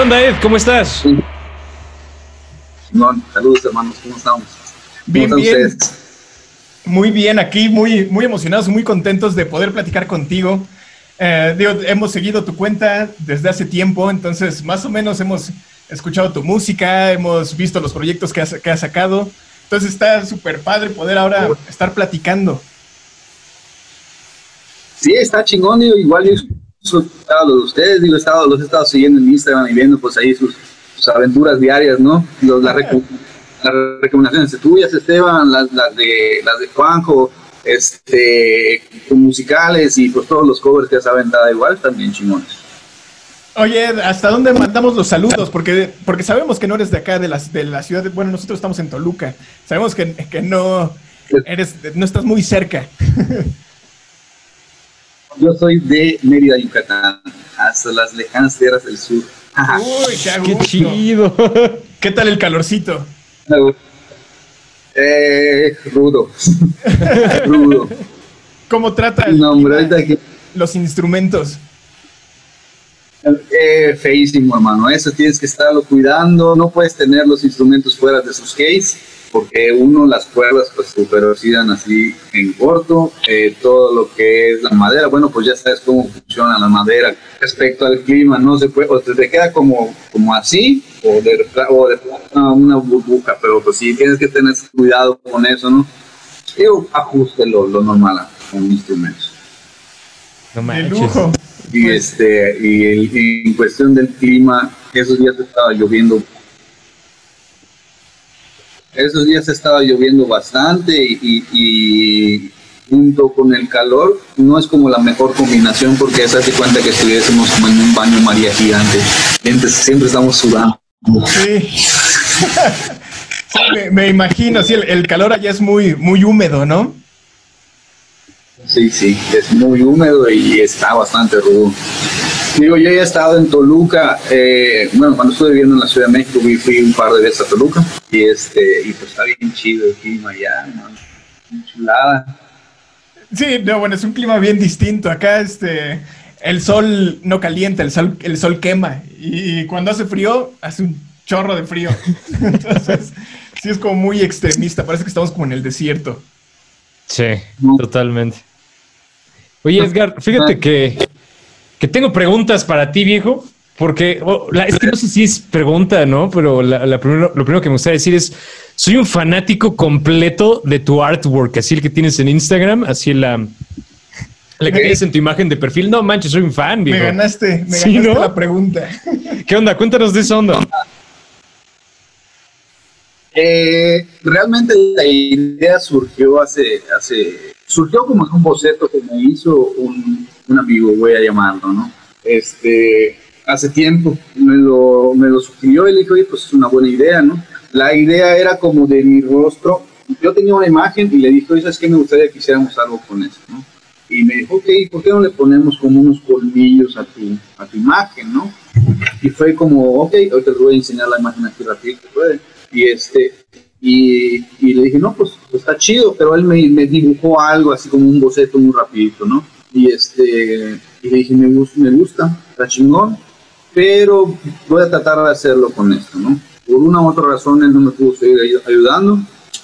¿Qué onda, Ed? ¿Cómo estás? saludos hermanos, ¿cómo estamos? bien, bien. Muy bien, aquí muy, muy emocionados, muy contentos de poder platicar contigo. Eh, hemos seguido tu cuenta desde hace tiempo, entonces más o menos hemos escuchado tu música, hemos visto los proyectos que has, que has sacado. Entonces está súper padre poder ahora estar platicando. Sí, está chingón, igual los de ustedes, digo, he estado, los he estado siguiendo en Instagram y viendo pues ahí sus, aventuras diarias, ¿no? Los, las, recomendaciones tuyas, Esteban, las, las, de, las de Juanjo, este, musicales y pues todos los covers que has aventado igual también chingones. Oye, ¿hasta dónde mandamos los saludos? Porque, porque sabemos que no eres de acá, de la, de la ciudad. bueno, nosotros estamos en Toluca. Sabemos que, que no, eres, no estás muy cerca. Yo soy de Mérida, Yucatán, hasta las lejanas tierras del sur. Uy, qué, chido. ¿Qué tal el calorcito? Eh, rudo. rudo. ¿Cómo trata los instrumentos? Eh, feísimo, hermano. Eso tienes que estarlo cuidando. No puedes tener los instrumentos fuera de sus case, porque uno, las cuerdas, pues super así en corto. Eh, todo lo que es la madera, bueno, pues ya sabes cómo funciona la madera. Respecto al clima, no se puede, o te, queda como, como así, o de, o de una burbuja, pero pues sí tienes que tener cuidado con eso, ¿no? Yo ajuste lo, normal con instrumentos. No manches. Y, este, y, en cuestión del clima, esos días estaba lloviendo. Esos días estaba lloviendo bastante y, junto con el calor no es como la mejor combinación porque se hace cuenta que estuviésemos como en un baño María gigante. Siempre estamos sudando. Sí. me, imagino, sí, el, el, calor allá es muy, muy húmedo, ¿no? Sí, sí, es muy húmedo y está bastante rudo. Digo, yo ya he estado en Toluca, eh, bueno, cuando estuve viviendo en la Ciudad de México fui, un par de veces a Toluca y este y pues está bien chido el clima allá, ¿no? chulada. Sí, no, bueno, es un clima bien distinto. Acá este el sol no calienta, el sol, el sol quema y cuando hace frío hace un chorro de frío. Entonces, sí es como muy extremista, parece que estamos como en el desierto. Sí, totalmente. Oye, Edgar, fíjate que, tengo preguntas para ti, viejo, porque oh, es que no sé si es pregunta, ¿no? Pero lo primero que me gustaría decir es, soy un fanático completo de tu artwork, así el que tienes en Instagram, así la, la que tienes en tu imagen de perfil. No manches, soy un fan, viejo. Me ganaste, me ganaste la pregunta. ¿Qué onda? Cuéntanos de eso, onda. Eh, realmente la idea surgió hace, hace surgió como un boceto que me hizo un, un amigo, voy a llamarlo, ¿no? Este, hace tiempo me lo, me lo sugirió y le dije, oye, pues es una buena idea, ¿no? La idea era como de mi rostro. Yo tenía una imagen y le dije, oye, ¿sabes qué? Me gustaría que hiciéramos algo con eso, ¿no? Y me dijo, ok, ¿por qué no le ponemos como unos colmillos a tu, a tu imagen, ¿no? Y fue como, ok, ahorita te voy a enseñar la imagen aquí rápido, puede. Y este, y, le dije, no, pues, está chido, pero él me, me, dibujó algo así como un boceto muy rapidito, ¿no? Y este, y le dije, me, gusta, me gusta, está chingón, pero voy a tratar de hacerlo con esto, ¿no? Por una u otra razón él no me pudo seguir ayudando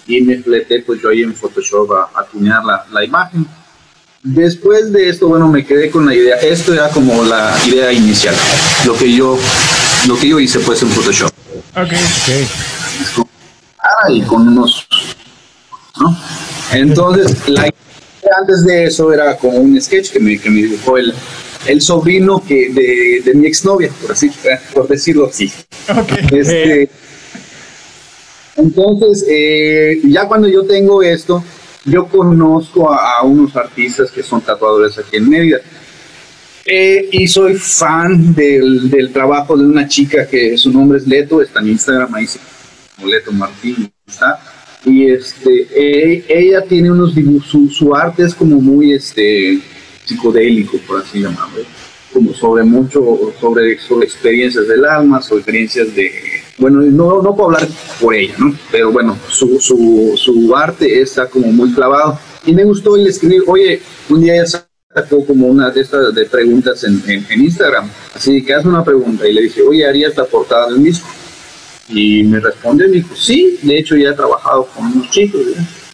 y me fleté pues yo ahí en Photoshop a, a la, la imagen. Después de esto, bueno, me quedé con la idea, esto era como la idea inicial, lo que yo, lo que yo hice pues en Photoshop. Ok, ok y con unos, ¿no? Entonces, la antes de eso era como un sketch que me, que me dibujó el, el sobrino que de, de mi exnovia, por así, por decirlo así. Este, entonces, eh, ya cuando yo tengo esto, yo conozco a, unos artistas que son tatuadores aquí en Mérida. Eh, y soy fan del, del, trabajo de una chica que su nombre es Leto, está en Instagram, ahí Moleto Martín, Y este, e, ella tiene unos dibujos, su, arte es como muy este, psicodélico, por así llamarlo, como sobre mucho, sobre, sobre experiencias del alma, sobre experiencias de, bueno, no, no puedo hablar por ella, ¿no? Pero bueno, su, su, su arte está como muy clavado. Y me gustó el escribir, oye, un día ella sacó como una de estas de preguntas en, en, Instagram. Así que hace una pregunta y le dije, oye, ¿harías la portada del disco? Y me responde, me dijo, sí, de hecho ya he trabajado con unos chicos.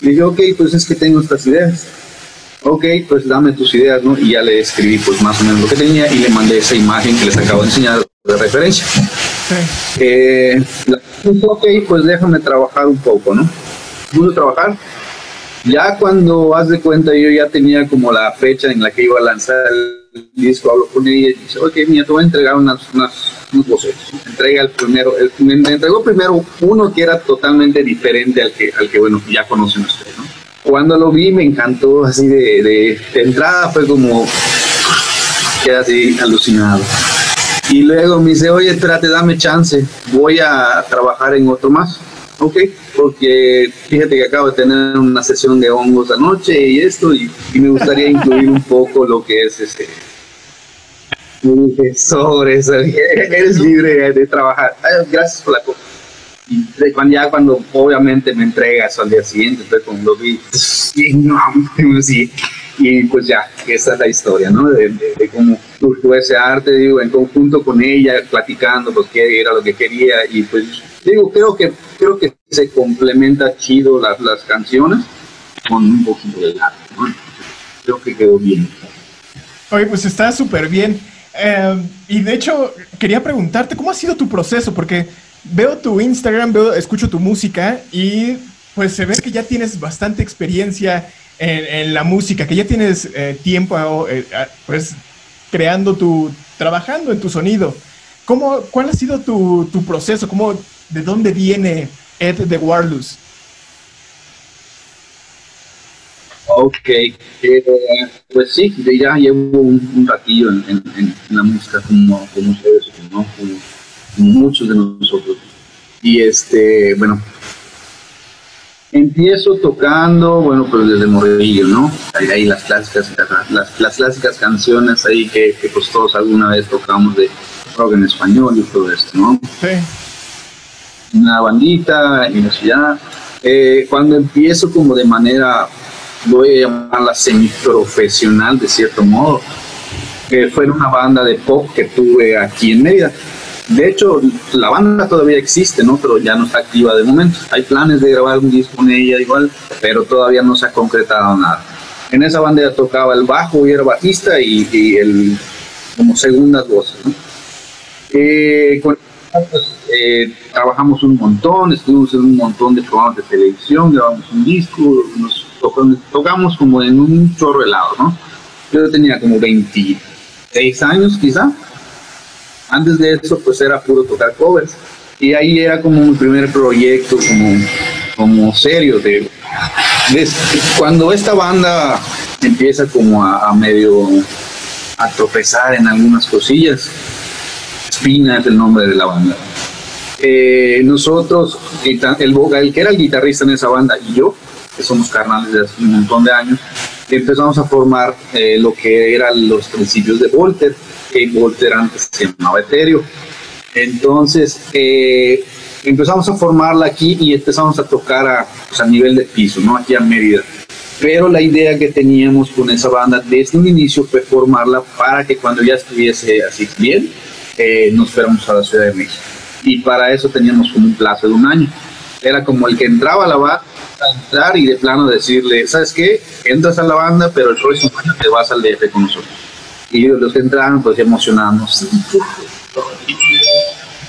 Le dije, ok, pues es que tengo estas ideas. Ok, pues dame tus ideas, ¿no? Y ya le escribí pues más o menos lo que tenía y le mandé esa imagen que les acabo de enseñar de referencia. Sí. Eh, ok, pues déjame trabajar un poco, ¿no? Pude trabajar, ya cuando haz de cuenta, yo ya tenía como la fecha en la que iba a lanzar el disco, hablo con ella y dice, ok, mira, te voy a entregar unas, unas, unos bocetos. Entrega el primero, el, me, entregó primero uno que era totalmente diferente al que, al que bueno, ya conocen ustedes. Cuando lo vi me encantó así de, de, entrada, fue como, quedé así alucinado. Y luego me dice, oye, espérate, dame chance, voy a trabajar en otro más Ok, porque fíjate que acabo de tener una sesión de hongos anoche y esto, y, me gustaría incluir un poco lo que es este. Sobre eso, eres libre de trabajar. gracias por la cosa. Y cuando, ya cuando obviamente me entregas al día siguiente, entonces cuando lo vi, sí, y pues ya, esa es la historia, ¿no? De, cómo surgió ese arte, digo, en conjunto con ella, platicando, pues qué era lo que quería, y pues digo, creo que creo que se complementa chido las, las canciones con un poquito de arte, ¿no? Creo que quedó bien. Oye, pues está súper bien. Eh, y de hecho, quería preguntarte, ¿cómo ha sido tu proceso? Porque veo tu Instagram, veo, escucho tu música y pues se ve que ya tienes bastante experiencia en, la música, que ya tienes eh, tiempo eh, pues creando tu, trabajando en tu sonido. ¿Cómo, ¿Cuál ha sido tu, tu proceso? ¿Cómo de dónde viene Ed de Warlus. Ok, eh, pues sí, ya llevo un, ratillo en, la música como, como ustedes, ¿no? como, muchos de nosotros. Y este, bueno, empiezo tocando, bueno, pues desde Morillo, ¿no? Ahí, ahí las clásicas, las, las, clásicas canciones ahí que, que pues todos alguna vez tocamos de rock en español y todo esto, ¿no? Sí una bandita en la ciudad. Eh, cuando empiezo como de manera, voy a llamarla semiprofesional de cierto modo, que fue una banda de pop que tuve aquí en Mérida. De hecho, la banda todavía existe, ¿no? Pero ya no está activa de momento. Hay planes de grabar un disco con ella igual, pero todavía no se ha concretado nada. En esa banda ya tocaba el bajo y era bajista y, el, como segundas voces, ¿no? Eh, eh, trabajamos un montón, estuvimos en un montón de programas de televisión, grabamos un disco, nos tocamos, como en un chorro helado, ¿no? Yo tenía como 26 años quizá. Antes de eso pues era puro tocar covers. Y ahí era como mi primer proyecto como, como serio de, cuando esta banda empieza como a, a medio a tropezar en algunas cosillas Espina es el nombre de la banda. Eh, nosotros, el, el, que era el guitarrista en esa banda y yo, que somos carnales desde hace un montón de años, empezamos a formar eh, lo que eran los principios de Volter, que Volter antes se llamaba Ethereum. Entonces, eh, empezamos a formarla aquí y empezamos a tocar a, pues, a nivel de piso, ¿no? Aquí a Mérida. Pero la idea que teníamos con esa banda desde un inicio fue formarla para que cuando ya estuviese así bien, eh, nos fuéramos a la Ciudad de México. Y para eso teníamos como un plazo de un año. Era como el que entraba a la banda, entrar y de plano decirle, ¿sabes qué? Entras a la banda, pero el próximo año te vas al DF con nosotros. Y los que entraron, pues emocionados.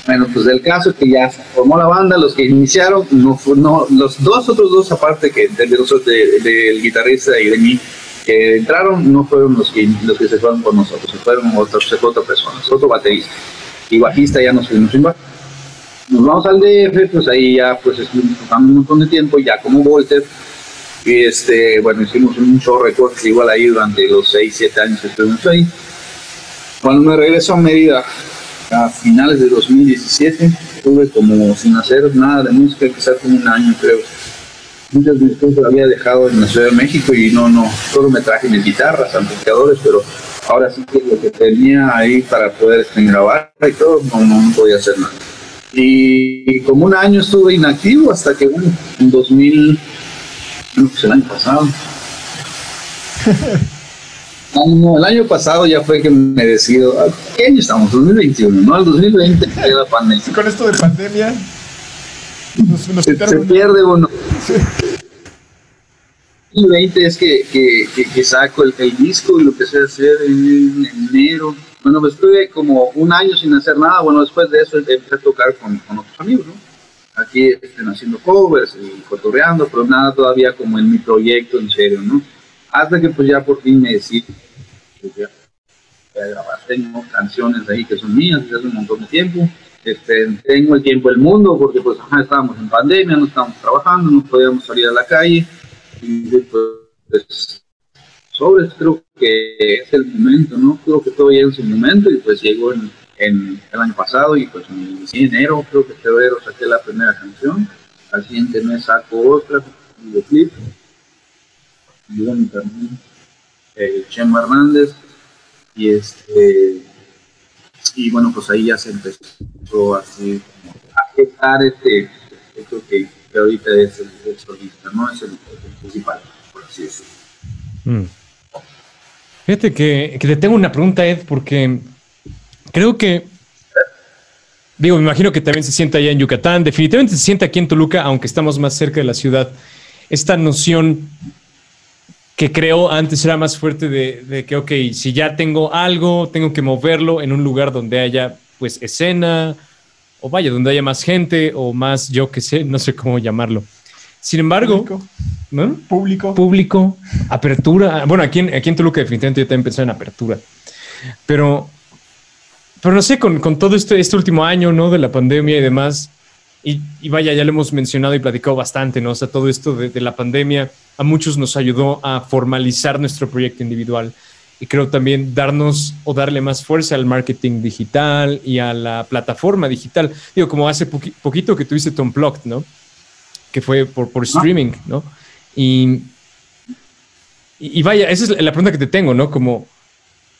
Bueno, pues el caso es que ya se formó la banda, los que iniciaron, no, no los dos otros dos, aparte que del guitarrista y de mí, que entraron no fueron los que, los que se fueron con nosotros, fueron otras, otra personas, otro baterista. Y bajista ya nos fuimos sin Nos vamos al DF, pues ahí ya pues estuvimos tocando un montón de tiempo, ya como Volter. Y este, bueno, hicimos un show igual ahí durante los 6, 7 años que estuvimos ahí. Cuando me regreso a Mérida, a finales de 2017, estuve como sin hacer nada de música, quizás como un año creo muchas cosas había dejado en la Ciudad de México y no, no, solo me traje mis guitarras, amplificadores, pero ahora sí que lo que tenía ahí para poder grabar y todo, no, no, podía hacer nada. Y, como un año estuve inactivo hasta que, bueno, en 2000, no, pues el año pasado. el año pasado ya fue que me decido, ¿qué año estamos? 2021, ¿no? El 2020 la pandemia. Con esto de pandemia, se, pierde uno. 2020 es que, que, que, saco el, disco y lo empecé a hacer en, enero. Bueno, pues estuve como un año sin hacer nada. Bueno, después de eso empecé a tocar con, con otros amigos, ¿no? Aquí estén haciendo covers y cotorreando, pero nada todavía como en mi proyecto en serio, ¿no? Hasta que pues ya por fin me decidí pues ya, grabar. Tengo canciones ahí que son mías desde hace un montón de tiempo. Este, tengo el tiempo del mundo porque pues estábamos en pandemia, no estábamos trabajando, no podíamos salir a la calle. Y pues sobre creo que es el momento, ¿no? Creo que todo llega en su momento y pues llegó en, el año pasado y pues en enero, creo que febrero saqué la primera canción, al siguiente mes saco otra, videoclip, y bueno, también eh, Chema Hernández. Y este y bueno pues ahí ya se empezó así a gestar este esto que, que ahorita es el, solista, ¿no? Es el, principal, por así decirlo. Mm. Fíjate que, que, te tengo una pregunta, Ed, porque creo que, digo, me imagino que también se siente allá en Yucatán, definitivamente se siente aquí en Toluca, aunque estamos más cerca de la ciudad, esta noción que creo antes era más fuerte de, de, que, ok, si ya tengo algo, tengo que moverlo en un lugar donde haya, pues, escena, o vaya, donde haya más gente o más, yo qué sé, no sé cómo llamarlo. Sin embargo, público, ¿no? público, público apertura. Bueno, aquí en, aquí en Toluca definitivamente yo también pensé en apertura. Pero, pero no sé, con, con todo este, este último año, ¿no? De la pandemia y demás, y, y, vaya, ya lo hemos mencionado y platicado bastante, ¿no? O sea, todo esto de, de la pandemia a muchos nos ayudó a formalizar nuestro proyecto individual y creo también darnos o darle más fuerza al marketing digital y a la plataforma digital. Digo, como hace poquito que tuviste Tom Plucked, ¿no? Que fue por, por streaming, ¿no? Y, y, vaya, esa es la pregunta que te tengo, ¿no? Como,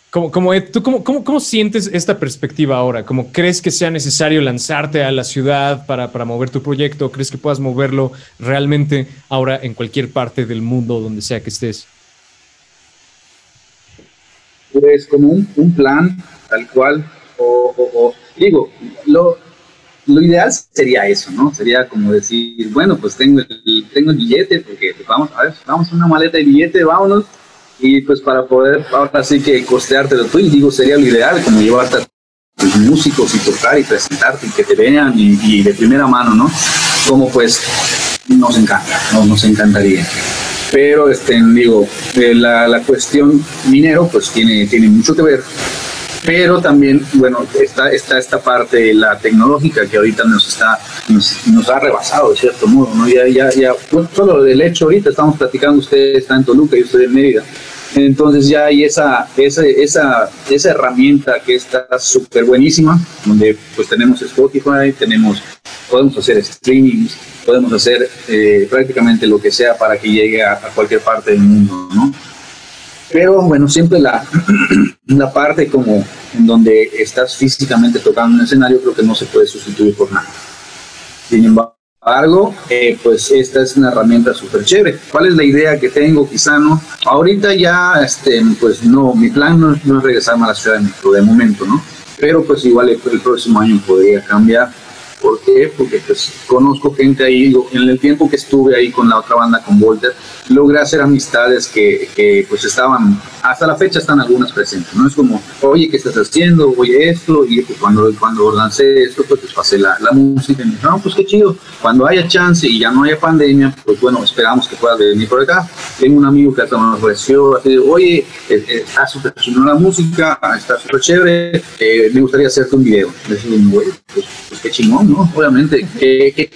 como, como ¿tú cómo, cómo, cómo, sientes esta perspectiva ahora? ¿Cómo crees que sea necesario lanzarte a la ciudad para, para mover tu proyecto? ¿Crees que puedas moverlo realmente ahora en cualquier parte del mundo, donde sea que estés? Pues como un, un plan tal cual, o, digo, lo, lo, ideal sería eso, ¿no? Sería como decir, bueno, pues tengo el, tengo el billete, porque pues, vamos, a ver, vamos una maleta de billete, vámonos, y pues para poder ahora sí que costearte lo tuyo, digo, sería lo ideal, como llevarte a tus músicos y tocar y presentarte y que te vean y, y de primera mano, ¿no? Como pues nos encanta, ¿no? nos encantaría pero este, digo, eh, la, la, cuestión minero pues tiene, tiene mucho que ver, pero también, bueno, está, está esta parte, la tecnológica que ahorita nos está, nos, nos ha rebasado de cierto modo, ¿no? Ya, ya, ya, solo del hecho ahorita estamos platicando, usted está en Toluca y usted en Mérida, entonces ya hay esa, esa, esa, esa herramienta que está súper buenísima, donde pues tenemos Spotify, tenemos, podemos hacer streamings, podemos hacer eh, prácticamente lo que sea para que llegue a, cualquier parte del mundo, ¿no? Pero bueno, siempre la, la parte como en donde estás físicamente tocando un escenario creo que no se puede sustituir por nada. Sin embargo, eh, pues esta es una herramienta súper chévere. ¿Cuál es la idea que tengo? Quizá no. Ahorita ya, este, pues no, mi plan no, no es regresarme a la Ciudad de México de momento, ¿no? Pero pues igual el, el próximo año podría cambiar ¿Por qué? Porque pues conozco gente ahí, en el tiempo que estuve ahí con la otra banda, con Volter, logré hacer amistades que, que, pues estaban, hasta la fecha están algunas presentes, ¿no? Es como, oye, ¿qué estás haciendo? Oye, esto, y pues, cuando, cuando lancé esto, pues, pues pasé la, la, música y me dijeron, no, pues qué chido, cuando haya chance y ya no haya pandemia, pues bueno, esperamos que puedas venir por acá. Tengo un amigo que hasta nos ofreció, así, oye, eh, eh, está la música, está súper chévere, eh, me gustaría hacerte un video. Pues, pues qué chingón, Obviamente, que,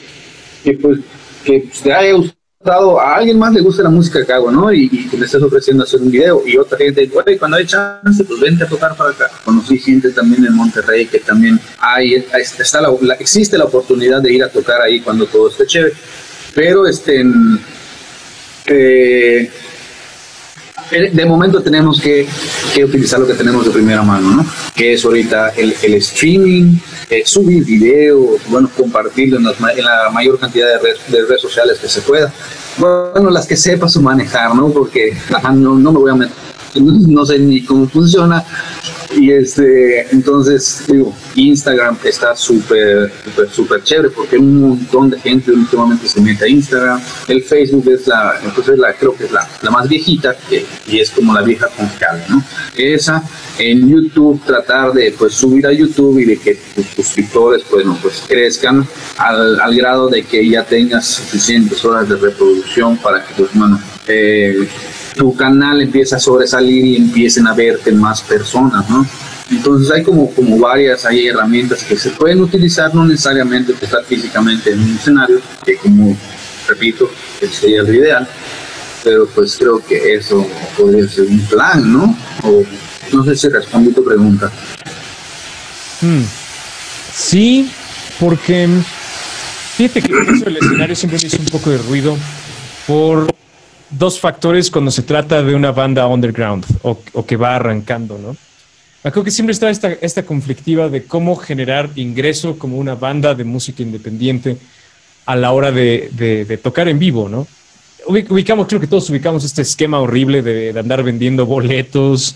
que, pues, que te haya gustado, a alguien más le gusta la música que hago, ¿no? Y, que me estés ofreciendo hacer un video. Y otra gente, oye, cuando hay chance, pues vente a tocar para acá. Conocí gente también en Monterrey que también hay, está la, existe la oportunidad de ir a tocar ahí cuando todo esté chévere. Pero, este, eh, de momento tenemos que, que, utilizar lo que tenemos de primera mano, ¿no? Que es ahorita el, el streaming, eh, subir videos, bueno, compartirlo en, en, la mayor cantidad de, de, redes sociales que se pueda. Bueno, las que sepas manejar, ¿no? Porque no, no, me voy a meter no sé ni cómo funciona. Y este, entonces, digo, Instagram está súper, súper, súper chévere porque un montón de gente últimamente se mete a Instagram. El Facebook es la, entonces la, creo que es la, la más viejita y es como la vieja con cable, ¿no? Esa, en YouTube, tratar de pues subir a YouTube y de que tus suscriptores, pues, no, pues crezcan al, al grado de que ya tengas suficientes horas de reproducción para que, pues, bueno, eh, tu canal empieza a sobresalir y empiecen a verte más personas, ¿no? Entonces hay como, como varias hay herramientas que se pueden utilizar, no necesariamente estar físicamente en un escenario, que como repito, sería lo ideal, pero pues creo que eso podría ser un plan, ¿no? O, no sé si respondí tu pregunta. Hmm. Sí, porque fíjate que el escenario siempre me hizo un poco de ruido por dos factores cuando se trata de una banda underground o, que va arrancando, ¿no? Creo que siempre está esta, esta conflictiva de cómo generar ingreso como una banda de música independiente a la hora de, de, tocar en vivo, ¿no? Ubicamos, creo que todos ubicamos este esquema horrible de, de andar vendiendo boletos,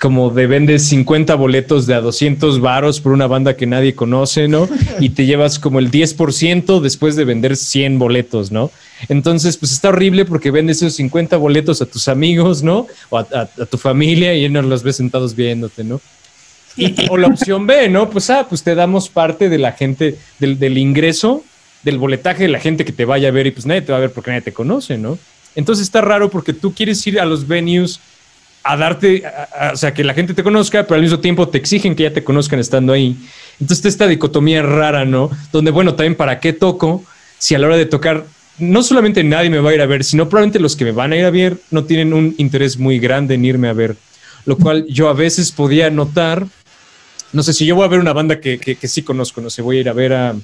como de vendes 50 boletos de a 200 varos por una banda que nadie conoce, ¿no? Y te llevas como el 10% después de vender 100 boletos, ¿no? Entonces, pues está horrible porque vendes esos 50 boletos a tus amigos, ¿no? O a, tu familia y no los ves sentados viéndote, ¿no? o la opción B, ¿no? Pues, ah, pues te damos parte de la gente, del, del ingreso, del boletaje de la gente que te vaya a ver y pues nadie te va a ver porque nadie te conoce, ¿no? Entonces está raro porque tú quieres ir a los venues a darte, o sea, que la gente te conozca, pero al mismo tiempo te exigen que ya te conozcan estando ahí. Entonces, esta dicotomía rara, ¿no? Donde, bueno, también para qué toco, si a la hora de tocar, no solamente nadie me va a ir a ver, sino probablemente los que me van a ir a ver no tienen un interés muy grande en irme a ver. Lo cual yo a veces podía notar, no sé, si yo voy a ver una banda que, que, sí conozco, no sé, voy a ir a ver a,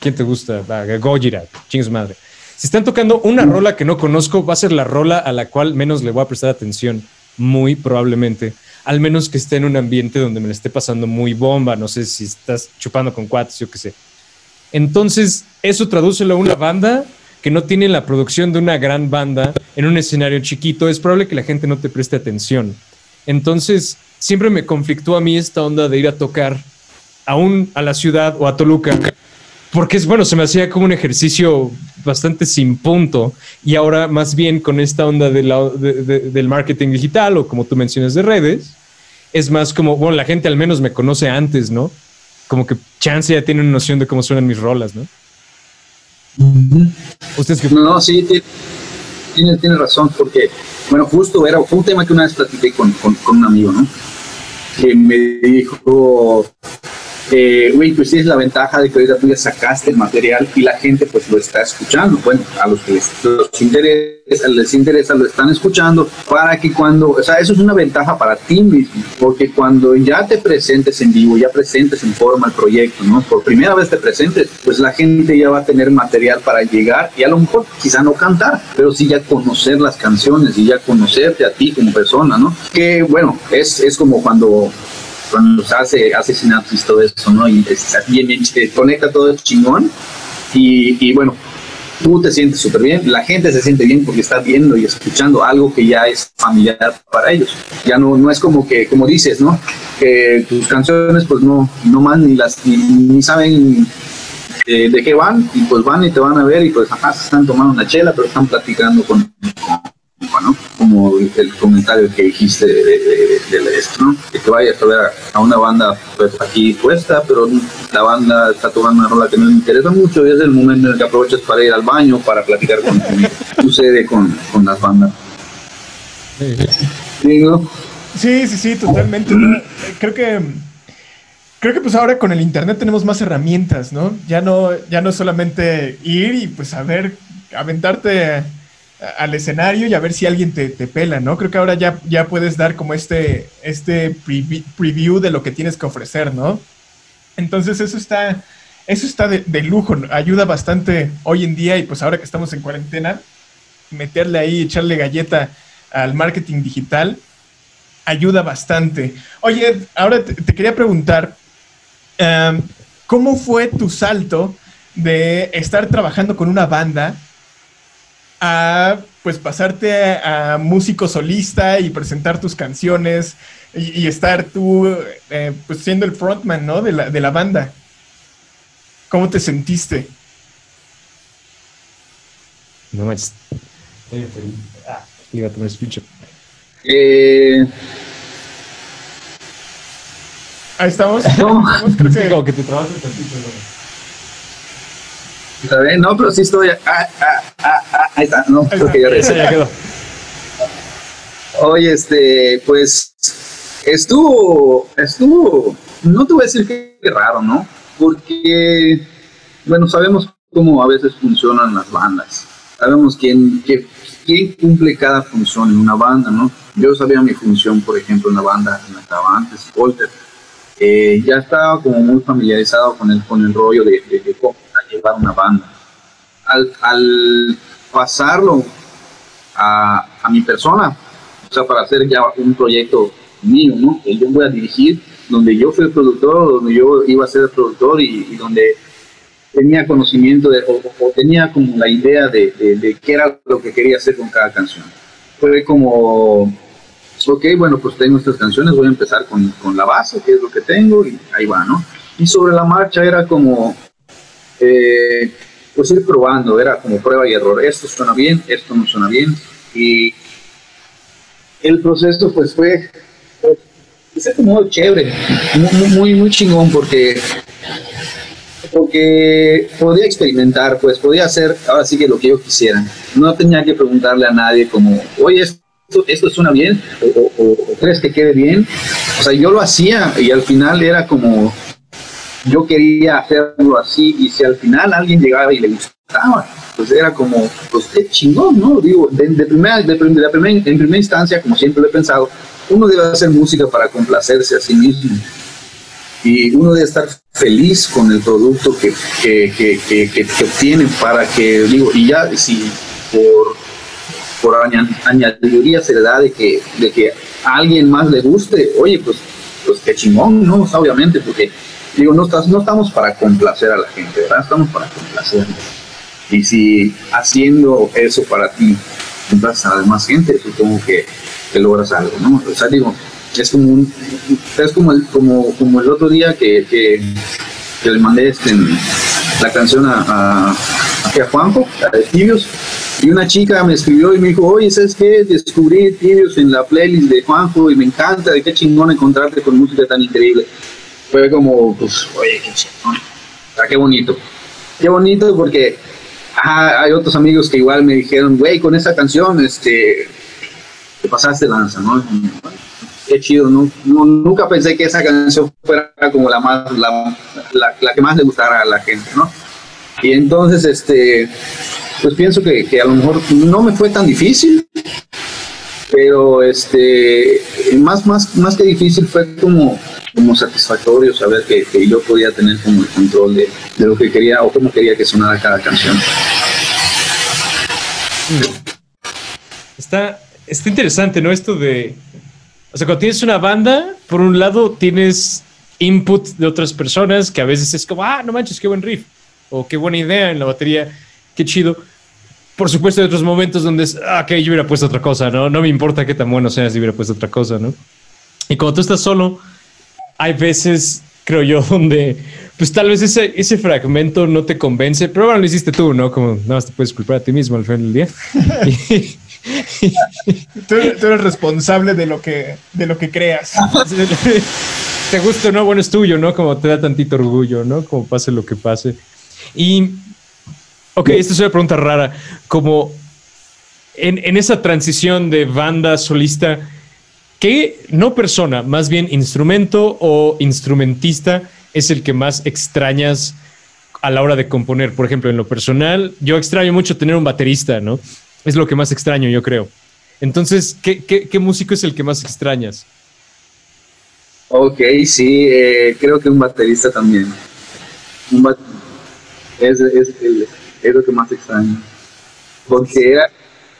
¿quién te gusta? A Gojira, chingos madre. Si están tocando una rola que no conozco, va a ser la rola a la cual menos le voy a prestar atención muy probablemente, al menos que esté en un ambiente donde me esté pasando muy bomba, no sé si estás chupando con cuates, yo qué sé. Entonces, eso tradúcelo a una banda que no tiene la producción de una gran banda en un escenario chiquito, es probable que la gente no te preste atención. Entonces, siempre me conflictó a mí esta onda de ir a tocar aún a la ciudad o a Toluca porque es bueno, se me hacía como un ejercicio bastante sin punto y ahora más bien con esta onda del marketing digital o como tú mencionas de redes, es más como, bueno, la gente al menos me conoce antes, ¿no? Como que chance ya tiene una noción de cómo suenan mis rolas, ¿no? ¿Ustedes No, sí, tiene, tiene, razón, porque, bueno, justo era, fue un tema que una vez platiqué con, con un amigo, ¿no? Que me dijo, eh, pues tienes la ventaja de que ahorita tú ya sacaste el material y la gente pues lo está escuchando. Bueno, a los que les, interesa, les interesa, lo están escuchando para que cuando, o sea, eso es una ventaja para ti mismo, porque cuando ya te presentes en vivo, ya presentes en forma el proyecto, ¿no? Por primera vez te presentes, pues la gente ya va a tener material para llegar y a lo mejor quizá no cantar, pero sí ya conocer las canciones y ya conocerte a ti como persona, ¿no? Que bueno, es, es como cuando cuando se hace, hace sinapsis, todo eso, ¿no? Y está bien, te conecta todo el chingón. Y, y bueno, tú te sientes súper bien, la gente se siente bien porque está viendo y escuchando algo que ya es familiar para ellos. Ya no, no es como que, como dices, ¿no? Que tus canciones pues no, no más ni las, ni, saben de qué van, y pues van y te van a ver y pues ajá, están tomando una chela, pero están platicando con, como el comentario que dijiste de, esto, ¿no? Que te vayas a ver a una banda pues aquí puesta, pero la banda está tomando una rola que no le interesa mucho y es el momento en el que aprovechas para ir al baño, para platicar con sucede con, con las bandas. Sí, sí, sí, totalmente. Creo que creo que pues ahora con el internet tenemos más herramientas, ¿no? Ya no, ya no solamente ir y pues a ver, aventarte al escenario y a ver si alguien te, pela, ¿no? Creo que ahora ya, ya puedes dar como este, este preview de lo que tienes que ofrecer, ¿no? Entonces eso está, eso está de, lujo, ayuda bastante hoy en día y pues ahora que estamos en cuarentena, meterle ahí, echarle galleta al marketing digital, ayuda bastante. Oye, ahora te, quería preguntar, em, ¿cómo fue tu salto de estar trabajando con una banda a pues pasarte a, músico solista y presentar tus canciones y, estar tú eh, pues siendo el frontman, ¿no? De la, de la banda. ¿Cómo te sentiste? No manches. Ah, iba a tomar Eh... Ahí estamos. No. Creo que... Como que te trabajas tantito, ¿no? No, pero sí estoy. Ah, ah, ah, ah, ahí está. No, creo que ya, ya quedó. Oye, este, pues estuvo, estuvo, no te voy a decir que raro, ¿no? Porque, bueno, sabemos cómo a veces funcionan las bandas. Sabemos quién, quién cumple cada función en una banda, ¿no? Yo sabía mi función, por ejemplo, en la banda en la que estaba antes, Walter. Eh, ya estaba como muy familiarizado con el, con el rollo de, de, cómo llevar una banda. Al, al pasarlo a, a, mi persona, o sea, para hacer ya un proyecto mío, ¿no? Que yo voy a dirigir, donde yo fui el productor, donde yo iba a ser el productor y, donde tenía conocimiento de, o, tenía como la idea de, de, qué era lo que quería hacer con cada canción. Fue como, ok, bueno, pues tengo estas canciones, voy a empezar con, con la base, que es lo que tengo, y ahí va, ¿no? Y sobre la marcha era como, eh, pues ir probando, era como prueba y error, esto suena bien, esto no suena bien, y el proceso pues fue es como chévere, muy, muy, muy chingón porque porque podía experimentar, pues podía hacer ahora sí que lo que yo quisiera. No tenía que preguntarle a nadie como, oye, esto, esto suena bien o, o, crees que quede bien. O sea, yo lo hacía y al final era como, yo quería hacerlo así y si al final alguien llegaba y le gustaba, pues era como, pues qué chingón, ¿no? Digo, de, primera, de, primera, en primera instancia, como siempre lo he pensado, uno debe hacer música para complacerse a sí mismo y uno debe estar feliz con el producto que, que, que, que, obtiene para que, digo, y ya si por, por añadiduría se le da de que, de que a alguien más le guste, oye, pues, pues qué chingón, ¿no? Obviamente, porque, digo, no, estás, no estamos para complacer a la gente, ¿verdad? Estamos para complacer. Y si haciendo eso para ti, complaces a la demás gente, supongo que que logras algo, ¿no? O sea, digo, es como un, es como el, como, el otro día que, que, le mandé este, la canción a, a, a Juanjo, a Tibios, y una chica me escribió y me dijo, oye, ¿sabes qué? Descubrí Tibios en la playlist de Juanjo y me encanta, de qué chingón encontrarte con música tan increíble. Fue como, pues, oye. Ah, qué bonito. Qué bonito porque hay otros amigos que igual me dijeron, güey, con esa canción, este, te pasaste lanza, ¿no? Qué chido, ¿no? nunca pensé que esa canción fuera como la más, la, la, que más le gustara a la gente, ¿no? Y entonces, este, pues pienso que, que, a lo mejor no me fue tan difícil, pero este, más, más, más que difícil fue como, como satisfactorio saber que, que yo podía tener como el control de, de, lo que quería o cómo quería que sonara cada canción. Está, está interesante, ¿no? Esto de. O sea, cuando tienes una banda, por un lado tienes input de otras personas que a veces es como, ah, no manches, qué buen riff. O qué buena idea en la batería, qué chido. Por supuesto, hay otros momentos donde es, ah, ok, yo hubiera puesto otra cosa, ¿no? No me importa qué tan bueno sea si hubiera puesto otra cosa, ¿no? Y cuando tú estás solo, hay veces, creo yo, donde, pues tal vez ese, ese fragmento no te convence, pero bueno, lo hiciste tú, ¿no? Como nada más te puedes culpar a ti mismo al final del día. tú, eres responsable de lo que, de lo que creas. te gusta, ¿no? Bueno, es tuyo, ¿no? Como te da tantito orgullo, ¿no? Como pase lo que pase. Y, ok, esta es una pregunta rara. Como en, en esa transición de banda solista, ¿qué, no persona, más bien instrumento o instrumentista es el que más extrañas a la hora de componer? Por ejemplo, en lo personal, yo extraño mucho tener un baterista, ¿no? Es lo que más extraño, yo creo. Entonces, ¿qué, músico es el que más extrañas? Ok, sí, eh, creo que un baterista también. es, es, es, lo que más extraño. Porque era,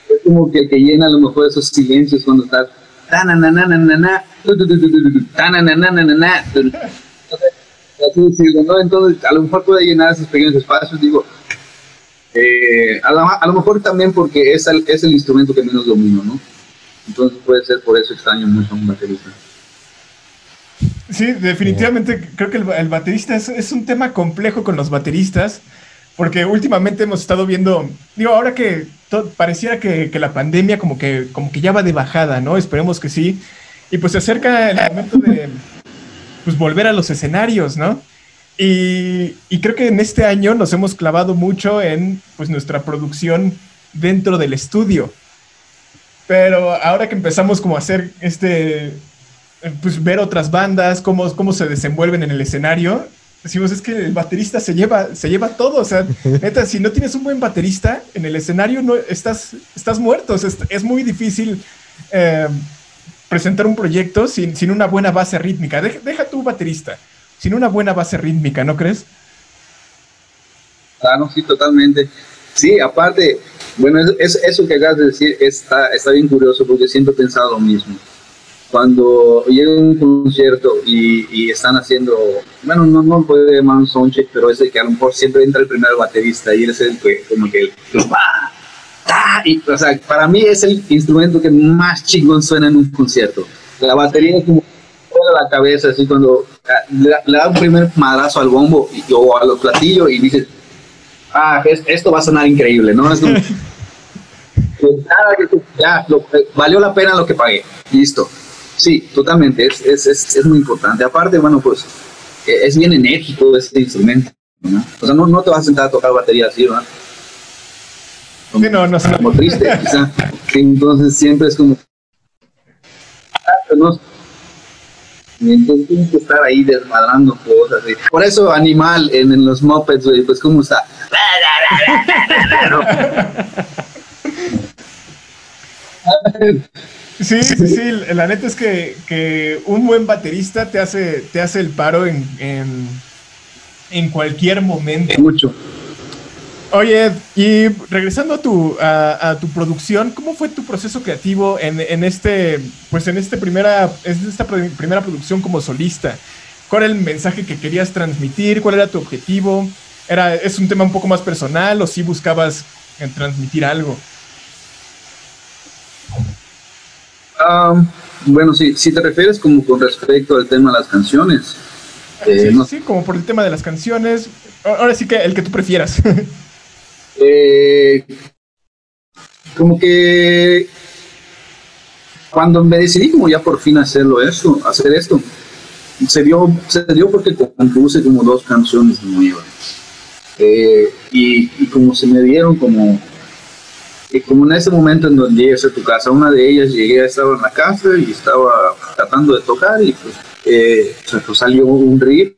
es como que el que llena a lo mejor esos silencios cuando estás. Entonces, a lo mejor puede llenar esos pequeños espacios. Digo, Eh, a, lo mejor también porque es el, es el instrumento que menos domino, ¿no? Entonces puede ser por eso extraño mucho a un baterista. Sí, definitivamente creo que el, baterista es, un tema complejo con los bateristas, porque últimamente hemos estado viendo, digo, ahora que pareciera que, la pandemia como que, como que ya va de bajada, ¿no? Esperemos que sí. Y pues se acerca el momento de pues, volver a los escenarios, ¿no? Y, creo que en este año nos hemos clavado mucho en pues, nuestra producción dentro del estudio. Pero ahora que empezamos como a hacer este, pues ver otras bandas, cómo, cómo se desenvuelven en el escenario, decimos es que el baterista se lleva, se lleva todo. O sea, neta, si no tienes un buen baterista en el escenario, no, estás, estás muerto. es, muy difícil eh, presentar un proyecto sin, sin, una buena base rítmica. Deja, deja tu baterista, sin una buena base rítmica, ¿no crees? Ah, no, sí, totalmente. Sí, aparte, bueno, eso que acabas de decir está, está bien curioso porque siempre he pensado lo mismo cuando llega un concierto y, están haciendo, bueno, no, no puede llamar un soundcheck, pero es el que a lo mejor siempre entra el primer baterista y él es el que, como que, y, o sea, para mí es el instrumento que más chingón suena en un concierto. La batería es como la cabeza, así cuando le, da un primer madrazo al bombo y, o a los platillos y dices, ah, esto va a sonar increíble, ¿no? Es como, ya, eh, valió la pena lo que pagué, listo. Sí, totalmente, es, es, es, es muy importante. Aparte, bueno, pues e, es bien enérgico este instrumento, ¿no? O sea, no, no te vas a sentar a tocar batería así, ¿verdad? Como, sí, no, no como triste, quizá. Entonces siempre es como... No, entonces tienes que estar ahí desmadrando cosas. Por eso Animal en, en los Muppets, pues cómo está. Sí, sí, sí, la neta es que, un buen baterista te hace, te hace el paro en, en, cualquier momento. Mucho. Oye, y regresando a tu, a, tu producción, ¿cómo fue tu proceso creativo en, en este, pues en este primera, en esta primera producción como solista? ¿Cuál era el mensaje que querías transmitir? ¿Cuál era tu objetivo? ¿Era, ¿Es un tema un poco más personal o si sí buscabas en transmitir algo? Bueno, sí, si te refieres como con respecto al tema de las canciones. Eh, sí, como por el tema de las canciones. Ahora sí que el que tú prefieras. Eh, como que cuando me decidí como ya por fin hacerlo eso, hacer esto, se dio, se dio porque compuse como dos canciones nuevas. Eh, y, y, como se me dieron como y como en ese momento en donde llegué a tu casa, una de ellas llegué, estaba en la casa y estaba tratando de tocar y pues, eh, pues salió un riff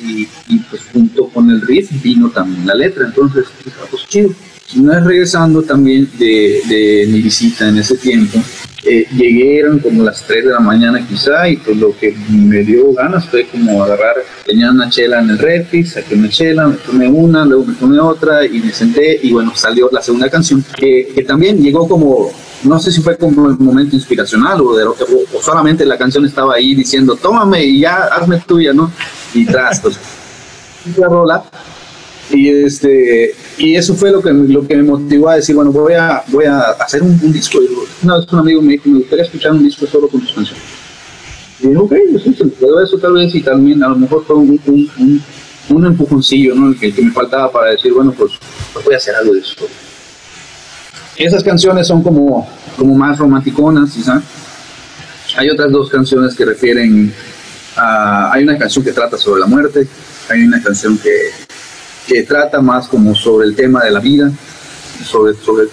y, pues junto con el riff vino también la letra, entonces pues chido. Una vez regresando también de, de mi visita en ese tiempo, eh, llegué, eran como las 3 de la mañana quizá, y pues lo que me dio ganas fue como agarrar, tenía una chela en el refri, saqué una chela, me tomé una, luego me tomé otra y me senté y bueno, salió la segunda canción, que, que también llegó como, no sé si fue como el momento inspiracional o, de, o, solamente la canción estaba ahí diciendo, tómame y ya, hazme tuya, ¿no? Y tras, pues, la rola y este y eso fue lo que lo que me motivó a decir bueno voy a voy a hacer un, disco una vez un amigo me dijo me gustaría escuchar un disco solo con tus canciones y dije ok sí, me quedó eso tal vez y también a lo mejor fue un, un, un, empujoncillo ¿no? el que, me faltaba para decir bueno pues, pues, voy a hacer algo de eso esas canciones son como como más romanticonas ¿sabes? hay otras dos canciones que refieren a hay una canción que trata sobre la muerte hay una canción que que trata más como sobre el tema de la vida, sobre, sobre,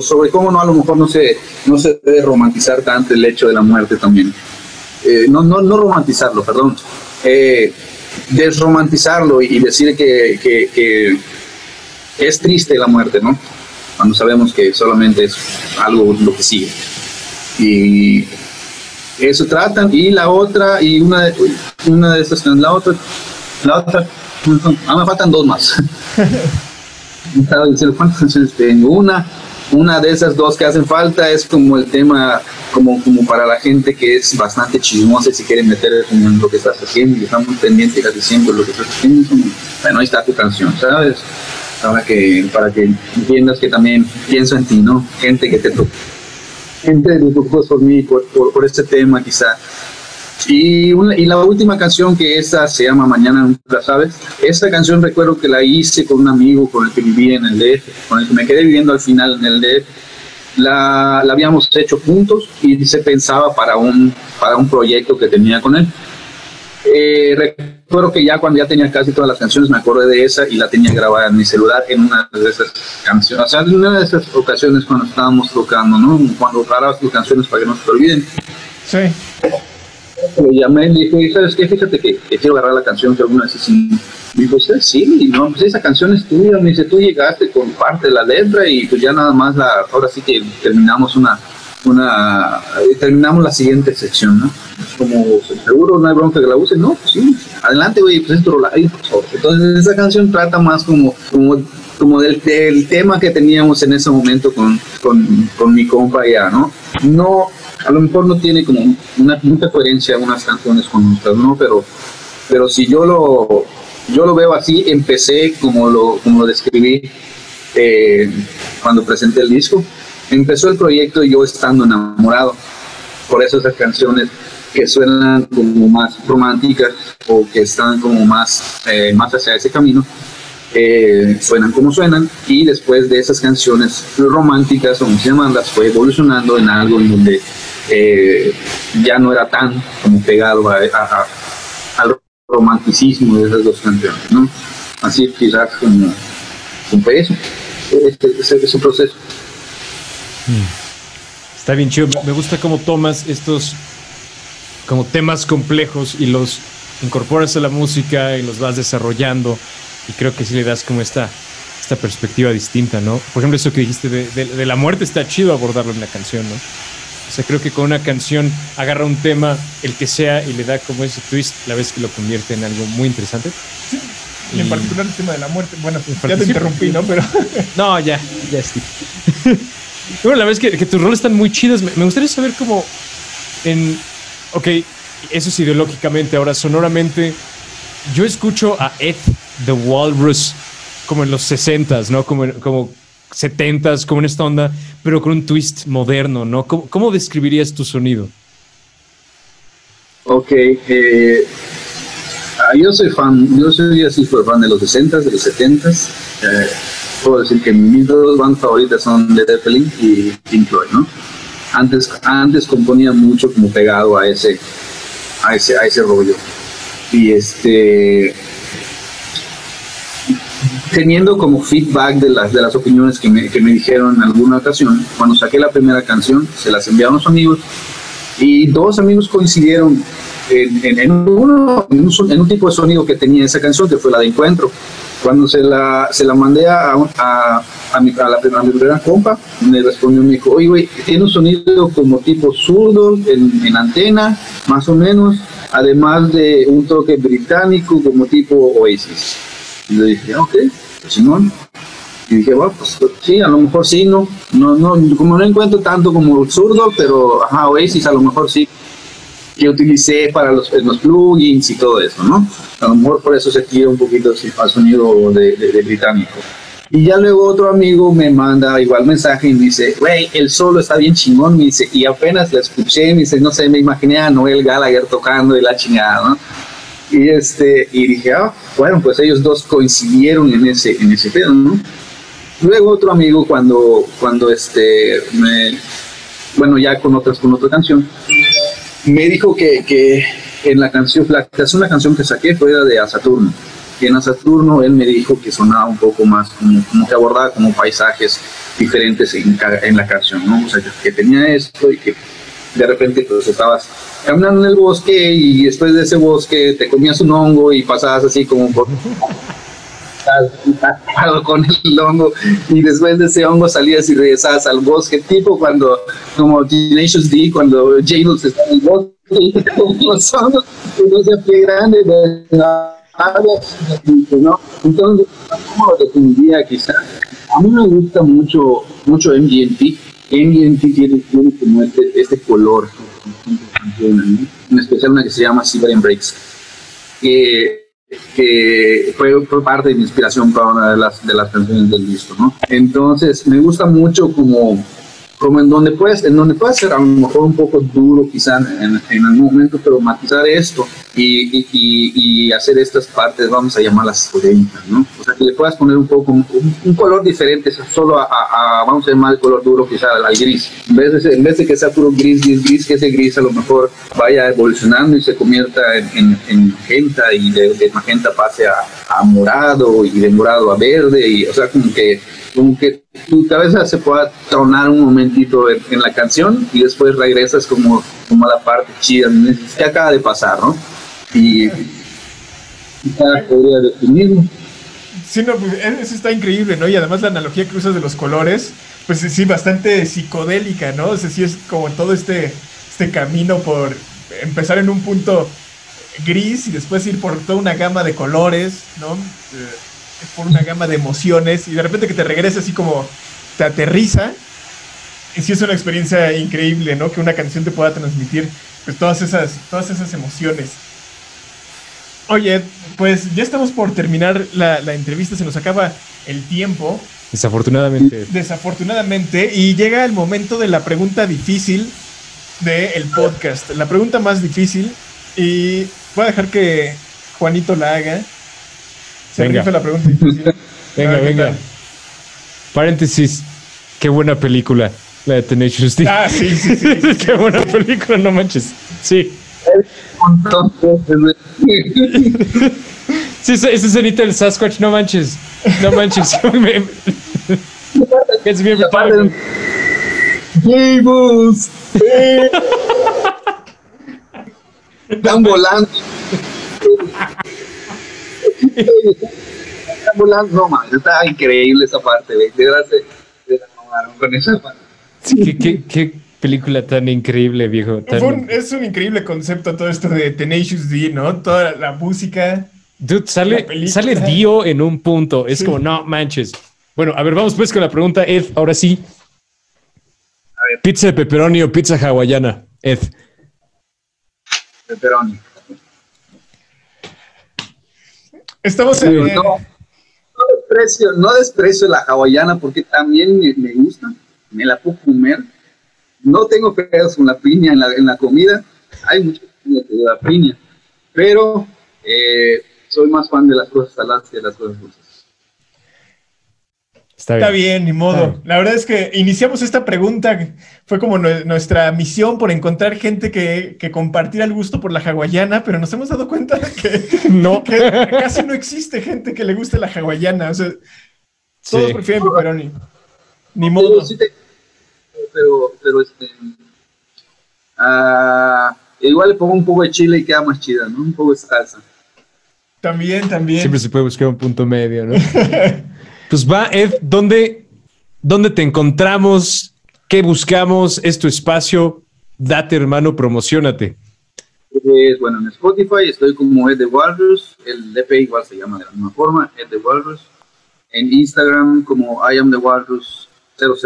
sobre, cómo no a lo mejor no se, no se debe romantizar tanto el hecho de la muerte también. Eh, no, no, no romantizarlo, perdón. Eh, desromantizarlo y decir que, que, es triste la muerte, ¿no? Cuando sabemos que solamente es algo lo que sigue. Y eso tratan. Y la otra, y una, una de estas, la otra, la otra Ah, me faltan dos más. tengo. Una, una de esas dos que hacen falta es como el tema, como, como para la gente que es bastante chismosa y quiere meter en lo que estás haciendo y está muy pendiente casi siempre lo que estás haciendo. Bueno, ahí está tu canción, ¿sabes? para que, para que entiendas que también pienso en ti, ¿no? Gente que te tocó, gente que por mí, por, por, este tema quizá. Y, y la última canción que esta se llama Mañana Nunca Sabes, esta canción recuerdo que la hice con un amigo con el que vivía en el DF, con el que me quedé viviendo al final en el DF. La, la habíamos hecho juntos y se pensaba para un, para un proyecto que tenía con él. Eh, recuerdo que ya cuando ya tenía casi todas las canciones me acordé de esa y la tenía grabada en mi celular en una de esas canciones, o sea, en una de esas ocasiones cuando estábamos tocando, ¿no? Cuando grabas tus canciones para que no se te olviden. Sí. Le llamé y dije, ¿sabes qué? Fíjate que, quiero agarrar la canción que alguna vez hicimos. Me dijo, sí, no, pues esa canción es tuya. Me dice, tú llegaste con parte de la letra y pues ya nada más la, ahora sí que terminamos una, una, terminamos la siguiente sección, ¿no? Como, seguro no hay bronca que la use, no, pues sí, adelante, güey, pues esto lo Entonces, esa canción trata más como, como, como del, del, tema que teníamos en ese momento con, con, con mi compa ya, ¿no? No, a lo mejor no tiene como una, mucha coherencia unas canciones con otras, ¿no? Pero, pero si yo lo, yo lo veo así, empecé como lo, como lo describí eh, cuando presenté el disco empezó el proyecto yo estando enamorado. Por eso esas canciones que suenan como más románticas o que están como más, eh, más hacia ese camino, eh, suenan como suenan. Y después de esas canciones románticas, como se llaman, las fue evolucionando en algo en donde eh, ya no era tan como pegado a, al romanticismo de esas dos canciones. ¿no? Así quizás como, como eso, este, ese, proceso. Mm. Está bien chido. Me gusta cómo tomas estos como temas complejos y los incorporas a la música y los vas desarrollando. Y creo que sí le das como esta, esta perspectiva distinta, ¿no? Por ejemplo, eso que dijiste de, la muerte está chido abordarlo en la canción, ¿no? O sea, creo que con una canción agarra un tema, el que sea, y le da como ese twist, la vez que lo convierte en algo muy interesante. Y en particular el tema de la muerte. Bueno, ya te interrumpí, ¿no? Pero. No, ya, ya estoy. Bueno, la verdad es que, tus roles están muy chidos. Me, gustaría saber cómo en... Ok, eso es ideológicamente. Ahora, sonoramente, yo escucho a Ed the Walrus como en los 60s, ¿no? Como, como 70s, como en esta onda, pero con un twist moderno, ¿no? ¿Cómo, describirías tu sonido? Ok, eh, ah, yo soy fan, yo soy así, fan de los 60s, de los 70s. Eh, puedo decir que mis dos bandas favoritas son Led Zeppelin y Pink Floyd, ¿no? Antes, antes componía mucho como pegado a ese, a ese, a ese rollo. Y este teniendo como feedback de las, de las opiniones que me, que me dijeron en alguna ocasión, cuando saqué la primera canción, se las enviaron a los amigos y dos amigos coincidieron en, en, uno, en, un, en un tipo de sonido que tenía esa canción, que fue la de Encuentro. Cuando se la, se la mandé a, a, a, mi, a la primera, mi primera compa, me respondió, me dijo, oye, güey, tiene un sonido como tipo zurdo en, en, antena, más o menos, además de un toque británico como tipo Oasis. Y le dije, ok, Simón. Y dije, bueno, pues sí, a lo mejor sí, no, no, no, como no encuentro tanto como zurdo, pero ajá, Oasis a lo mejor sí que utilicé para los, los plugins y todo eso, ¿no? A lo mejor por eso se tira un poquito al sonido de, de, británico. Y ya luego otro amigo me manda igual mensaje y me dice, güey, el solo está bien chingón, me dice, y apenas la escuché, me dice, no sé, me imaginé a Noel Gallagher tocando y la chingada, ¿no? Y, este, y dije, ah, bueno, pues ellos dos coincidieron en ese, en ese pedo, ¿no? Luego otro amigo cuando, cuando este, me, bueno, ya con otras, con otra canción, me dijo que, que en la canción, la, una canción que saqué fue de A Saturno. Y en A Saturno él me dijo que sonaba un poco más, como, como que abordaba como paisajes diferentes en, en, la canción, ¿no? O sea, que tenía esto y que de repente pues estabas caminando en el bosque y después de ese bosque te comías un hongo y pasabas así como por con el hongo y después de ese hongo salías y regresabas al bosque, tipo cuando, como Tenacious D, cuando James está en el bosque y los hongos, entonces pie grande de ¿no? Entonces, ¿cómo definiría quizá? A mí me gusta mucho, mucho MGMT. MGMT tiene, tiene como este, este color, en especial una que se llama Cyber Breaks. que que fue, fue, parte de mi inspiración para una de las, de las canciones del disco, ¿no? Entonces, me gusta mucho como como en donde puedes, en donde puede ser a lo mejor un poco duro quizá en, en algún momento, pero matizar esto y, y, y, hacer estas partes, vamos a llamarlas polémicas, ¿no? Que le puedas poner un poco un, color diferente, solo a, a, vamos a llamar el color duro quizá al gris. En vez, de, en vez de que sea puro gris, gris, gris, que ese gris a lo mejor vaya evolucionando y se convierta en, en, magenta y de, de, magenta pase a, a morado y de morado a verde y, o sea, como que como que tu cabeza se pueda tronar un momentito en, la canción y después regresas como, como a la parte chida que acaba de pasar, ¿no? Y podría definirlo. Sí, no, pues eso está increíble, ¿no? Y además la analogía que usas de los colores, pues sí, bastante psicodélica, ¿no? O sea, sí es como todo este, este camino por empezar en un punto gris y después ir por toda una gama de colores, ¿no? Eh, por una gama de emociones y de repente que te regresa así como te aterriza. Y sí es una experiencia increíble, ¿no? Que una canción te pueda transmitir pues todas esas, todas esas emociones. Oye, pues ya estamos por terminar la, la entrevista, se nos acaba el tiempo. Desafortunadamente. Desafortunadamente. Y llega el momento de la pregunta difícil del podcast. La pregunta más difícil. Y voy a dejar que Juanito la haga venga. la pregunta venga, venga. Paréntesis. Qué buena película. La de Tenacious D. Ah, sí, sí, sí. Qué buena película, no manches. Sí. Sí, esa escenita del Sasquatch, no manches. No manches. es bien brutal. Están volando. no mames, está increíble esa parte, de verdad se, con esa parte. Sí, ¿qué, qué, película tan increíble, viejo. es un increíble concepto todo esto de Tenacious D, ¿no? Toda la música. Dude, sale, sale Dio en un punto. Es como, no manches. Bueno, a ver, vamos pues con la pregunta, Ed. Ahora sí. ¿Pizza de pepperoni o pizza hawaiana? Ed. Pepperoni. Estamos en. No, no, desprecio, no desprecio la hawaiana porque también me, gusta, me la puedo comer. No tengo pedos con la piña en la, en la comida. Hay mucha piña que la piña. Pero eh, soy más fan de las cosas saladas que de las cosas dulces. Está bien. ni modo. La verdad es que iniciamos esta pregunta, fue como nuestra misión por encontrar gente que, que compartiera el gusto por la hawaiana, pero nos hemos dado cuenta de que, no. casi no existe gente que le guste la hawaiana. O sea, todos prefieren pepperoni. Ni modo. Pero, pero este, uh, igual le pongo un poco de chile y queda más chida, ¿no? Un poco de salsa. También, también. Siempre se puede buscar un punto medio, ¿no? Pues va, Ed, ¿dónde, dónde te encontramos? ¿Qué buscamos? ¿Es tu espacio? Date, hermano, promocionate. Pues, bueno, en Spotify estoy como Ed de Walrus, el EP igual se llama de la misma forma, Ed de Walrus. En Instagram como I am the Walrus 000.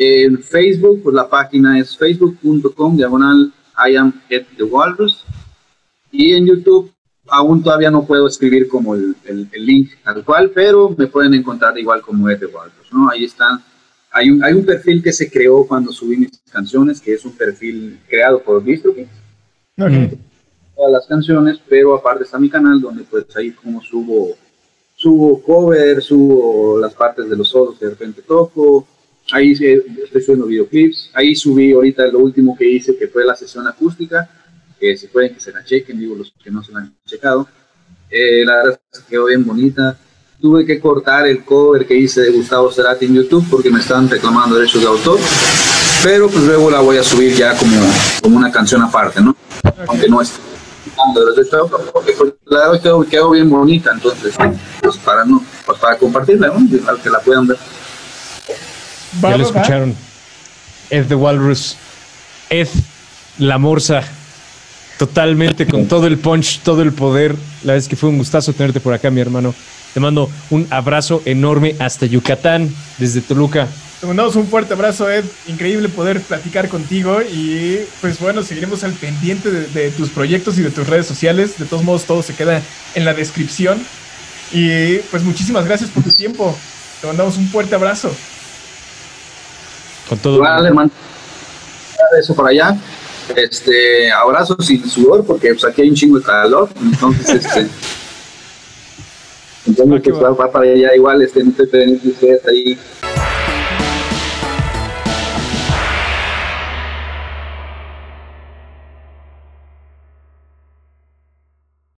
En Facebook, pues la página es facebook.com diagonal I am Ed de Walrus. Y en YouTube aún todavía no puedo escribir como el, el, link tal cual, pero me pueden encontrar igual como Ed de Walrus, ¿no? Ahí están. Hay un, hay un perfil que se creó cuando subí mis canciones, que es un perfil creado por DistroKid. Todas las canciones, pero aparte está mi canal donde pues ahí como subo, subo cover, subo las partes de los solos que de repente toco, ahí estoy subiendo videoclips, ahí subí ahorita lo último que hice que fue la sesión acústica, que si pueden que se la chequen, digo los que no se la han checado. Eh, la verdad quedó bien bonita. Tuve que cortar el cover que hice de Gustavo Cerati en YouTube porque me estaban reclamando derechos de autor, pero pues luego la voy a subir ya como, como una canción aparte, ¿no? Aunque no esté porque pues, la verdad quedó, quedó, bien bonita, entonces, pues para, no, pues para compartirla, ¿no? Que la puedan ver. Ya lo escucharon. Ed the Walrus. Ed la Morsa Totalmente, con todo el punch, todo el poder. La verdad es que fue un gustazo tenerte por acá, mi hermano. Te mando un abrazo enorme hasta Yucatán, desde Toluca. Te mandamos un fuerte abrazo, Ed. Increíble poder platicar contigo y pues bueno, seguiremos al pendiente de, tus proyectos y de tus redes sociales. De todos modos, todo se queda en la descripción. Y pues muchísimas gracias por tu tiempo. Te mandamos un fuerte abrazo. Con todo. Vale, hermano. Eso por allá. Este, abrazos sin sudor, porque pues, aquí hay un chingo de calor. Entonces, este. entonces, pues, va, para allá igual, este, no te ahí